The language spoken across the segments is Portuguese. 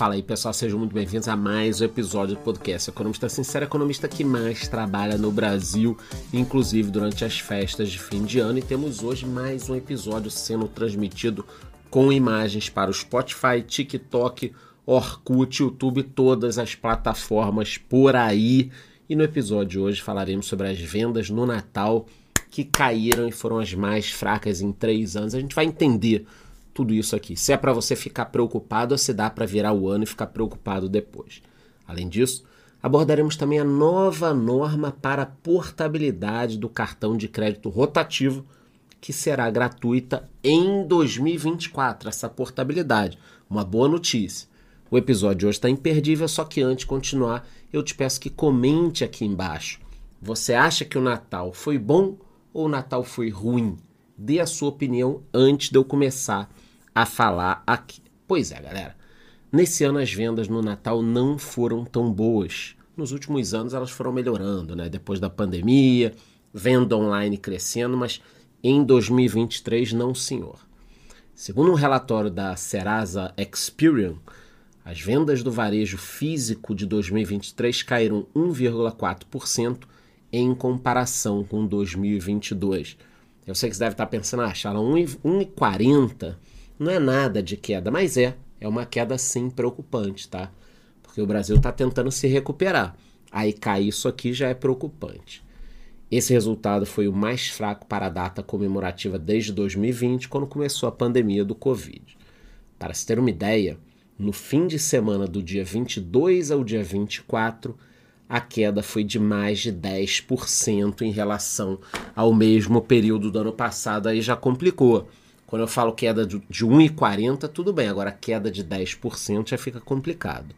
Fala aí pessoal, sejam muito bem-vindos a mais um episódio do podcast Economista Sincero, economista que mais trabalha no Brasil, inclusive durante as festas de fim de ano. E temos hoje mais um episódio sendo transmitido com imagens para o Spotify, TikTok, Orkut, YouTube, todas as plataformas por aí. E no episódio de hoje falaremos sobre as vendas no Natal que caíram e foram as mais fracas em três anos. A gente vai entender tudo isso aqui. Se é para você ficar preocupado se dá para virar o ano e ficar preocupado depois. Além disso, abordaremos também a nova norma para a portabilidade do cartão de crédito rotativo, que será gratuita em 2024. Essa portabilidade, uma boa notícia. O episódio de hoje está imperdível, só que antes de continuar, eu te peço que comente aqui embaixo. Você acha que o Natal foi bom ou o Natal foi ruim? Dê a sua opinião antes de eu começar a falar aqui. Pois é, galera. Nesse ano as vendas no Natal não foram tão boas. Nos últimos anos elas foram melhorando, né? Depois da pandemia, venda online crescendo, mas em 2023 não, senhor. Segundo um relatório da Serasa Experian, as vendas do varejo físico de 2023 caíram 1,4% em comparação com 2022. Eu sei que você deve estar pensando, ah, Charla, 1,40 não é nada de queda, mas é. É uma queda sim preocupante, tá? Porque o Brasil está tentando se recuperar. Aí cair isso aqui já é preocupante. Esse resultado foi o mais fraco para a data comemorativa desde 2020, quando começou a pandemia do Covid. Para se ter uma ideia, no fim de semana do dia 22 ao dia 24, a queda foi de mais de 10% em relação ao mesmo período do ano passado. Aí já complicou. Quando eu falo queda de 1,40, tudo bem, agora queda de 10% já fica complicado.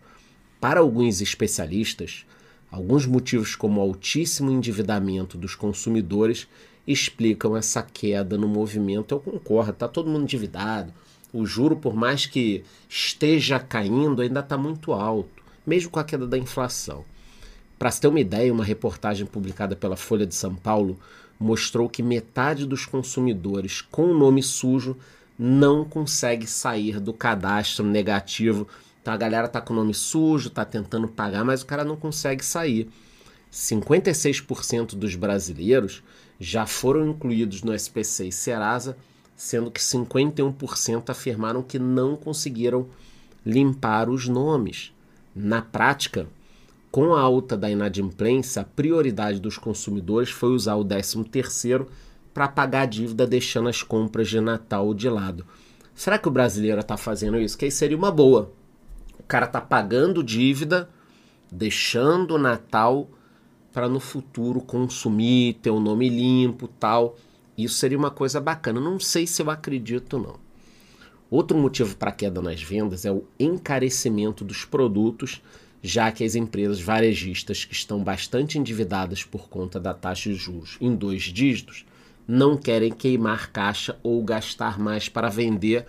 Para alguns especialistas, alguns motivos como o altíssimo endividamento dos consumidores explicam essa queda no movimento. Eu concordo, está todo mundo endividado. O juro, por mais que esteja caindo, ainda está muito alto, mesmo com a queda da inflação. Para se ter uma ideia, uma reportagem publicada pela Folha de São Paulo mostrou que metade dos consumidores com nome sujo não consegue sair do cadastro negativo. Então a galera tá com nome sujo, tá tentando pagar, mas o cara não consegue sair. 56% dos brasileiros já foram incluídos no SPC e Serasa, sendo que 51% afirmaram que não conseguiram limpar os nomes. Na prática, com a alta da inadimplência, a prioridade dos consumidores foi usar o 13º para pagar a dívida, deixando as compras de Natal de lado. Será que o brasileiro está fazendo isso? Que aí seria uma boa. O cara está pagando dívida, deixando o Natal para no futuro consumir, ter o um nome limpo, tal. Isso seria uma coisa bacana. Não sei se eu acredito não. Outro motivo para queda nas vendas é o encarecimento dos produtos já que as empresas varejistas que estão bastante endividadas por conta da taxa de juros em dois dígitos não querem queimar caixa ou gastar mais para vender.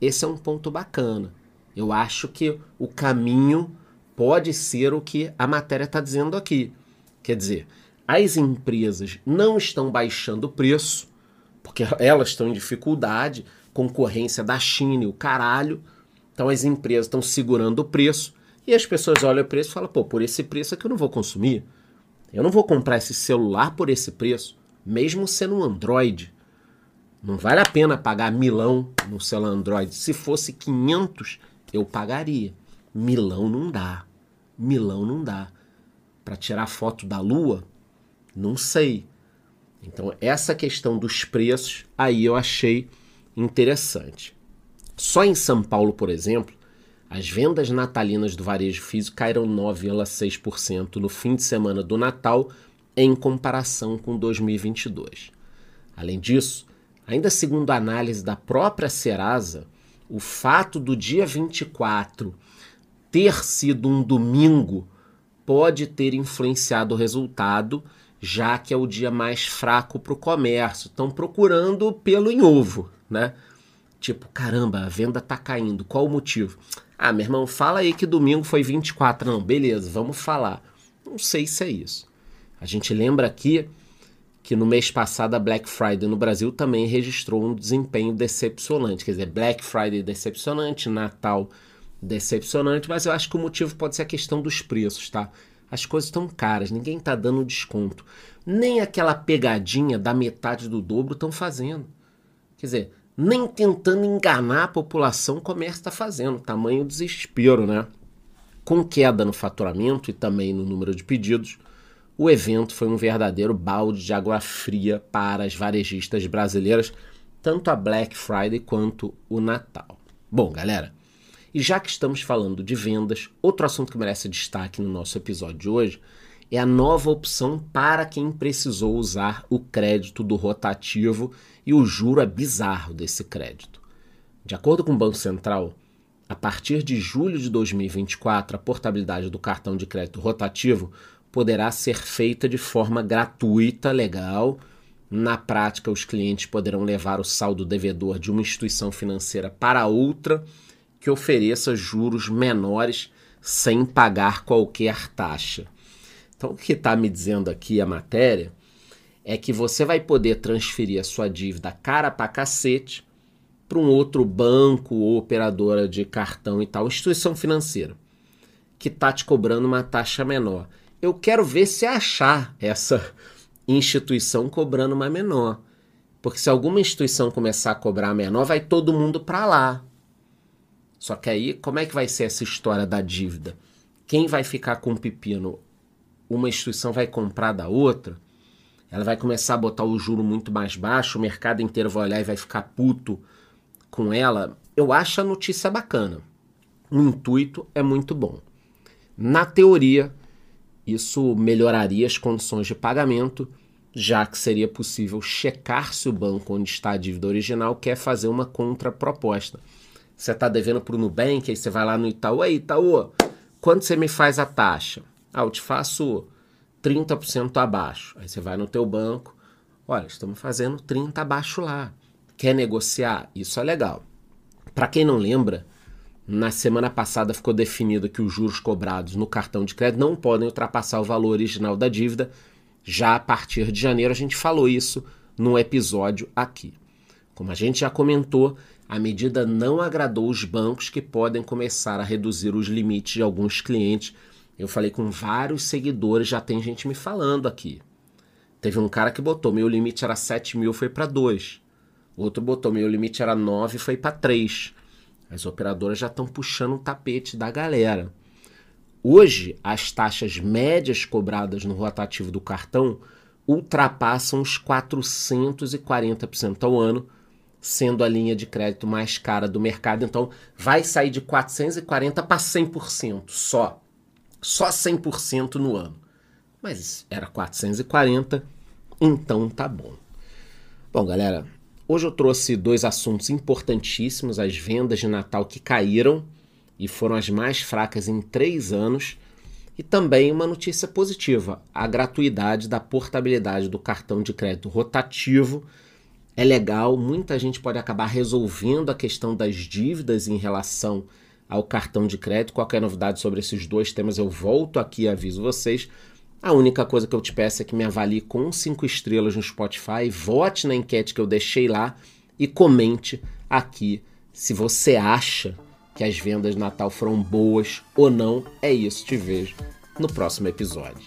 Esse é um ponto bacana. Eu acho que o caminho pode ser o que a matéria está dizendo aqui. Quer dizer, as empresas não estão baixando o preço, porque elas estão em dificuldade, concorrência da China e o caralho. Então as empresas estão segurando o preço e as pessoas olham o preço e falam, pô, por esse preço é que eu não vou consumir. Eu não vou comprar esse celular por esse preço, mesmo sendo um Android. Não vale a pena pagar milão no celular Android. Se fosse 500, eu pagaria. Milão não dá. Milão não dá. Para tirar foto da lua, não sei. Então, essa questão dos preços, aí eu achei interessante. Só em São Paulo, por exemplo, as vendas natalinas do varejo físico caíram 9,6% no fim de semana do Natal em comparação com 2022. Além disso, ainda segundo a análise da própria Serasa, o fato do dia 24 ter sido um domingo pode ter influenciado o resultado, já que é o dia mais fraco para o comércio. Estão procurando pelo em ovo, né? Tipo, caramba, a venda tá caindo. Qual o motivo? Ah, meu irmão, fala aí que domingo foi 24. Não, beleza, vamos falar. Não sei se é isso. A gente lembra aqui que no mês passado a Black Friday no Brasil também registrou um desempenho decepcionante. Quer dizer, Black Friday decepcionante, Natal decepcionante, mas eu acho que o motivo pode ser a questão dos preços, tá? As coisas estão caras, ninguém está dando desconto. Nem aquela pegadinha da metade do dobro estão fazendo. Quer dizer, nem tentando enganar a população o comércio está fazendo. Tamanho desespero, né? Com queda no faturamento e também no número de pedidos, o evento foi um verdadeiro balde de água fria para as varejistas brasileiras, tanto a Black Friday quanto o Natal. Bom, galera, e já que estamos falando de vendas, outro assunto que merece destaque no nosso episódio de hoje é a nova opção para quem precisou usar o crédito do rotativo e o juro é bizarro desse crédito. De acordo com o Banco Central, a partir de julho de 2024, a portabilidade do cartão de crédito rotativo poderá ser feita de forma gratuita, legal. Na prática, os clientes poderão levar o saldo devedor de uma instituição financeira para outra que ofereça juros menores sem pagar qualquer taxa. Então, o que está me dizendo aqui a matéria é que você vai poder transferir a sua dívida cara para cacete para um outro banco ou operadora de cartão e tal, instituição financeira, que está te cobrando uma taxa menor. Eu quero ver se achar essa instituição cobrando uma menor. Porque se alguma instituição começar a cobrar menor, vai todo mundo para lá. Só que aí, como é que vai ser essa história da dívida? Quem vai ficar com o pepino? Uma instituição vai comprar da outra? Ela vai começar a botar o juro muito mais baixo, o mercado inteiro vai olhar e vai ficar puto com ela. Eu acho a notícia bacana. O intuito é muito bom. Na teoria, isso melhoraria as condições de pagamento, já que seria possível checar se o banco onde está a dívida original quer fazer uma contraproposta. Você está devendo para o Nubank, aí você vai lá no Itaú, aí Itaú, quanto você me faz a taxa? Ah, eu te faço 30% abaixo. Aí você vai no teu banco, olha, estamos fazendo 30 abaixo lá. Quer negociar? Isso é legal. Para quem não lembra, na semana passada ficou definido que os juros cobrados no cartão de crédito não podem ultrapassar o valor original da dívida. Já a partir de janeiro a gente falou isso num episódio aqui. Como a gente já comentou, a medida não agradou os bancos que podem começar a reduzir os limites de alguns clientes. Eu falei com vários seguidores, já tem gente me falando aqui. Teve um cara que botou, meu limite era 7 mil, foi para 2. Outro botou, meu limite era 9, foi para 3. As operadoras já estão puxando o tapete da galera. Hoje, as taxas médias cobradas no rotativo do cartão ultrapassam os 440% ao ano, sendo a linha de crédito mais cara do mercado. Então, vai sair de 440 para 100% só. Só 100% no ano. Mas era 440, então tá bom. Bom, galera, hoje eu trouxe dois assuntos importantíssimos: as vendas de Natal que caíram e foram as mais fracas em três anos. E também uma notícia positiva: a gratuidade da portabilidade do cartão de crédito rotativo é legal, muita gente pode acabar resolvendo a questão das dívidas em relação ao cartão de crédito. Qualquer novidade sobre esses dois temas, eu volto aqui e aviso vocês. A única coisa que eu te peço é que me avalie com cinco estrelas no Spotify, vote na enquete que eu deixei lá e comente aqui se você acha que as vendas de Natal foram boas ou não. É isso, te vejo no próximo episódio.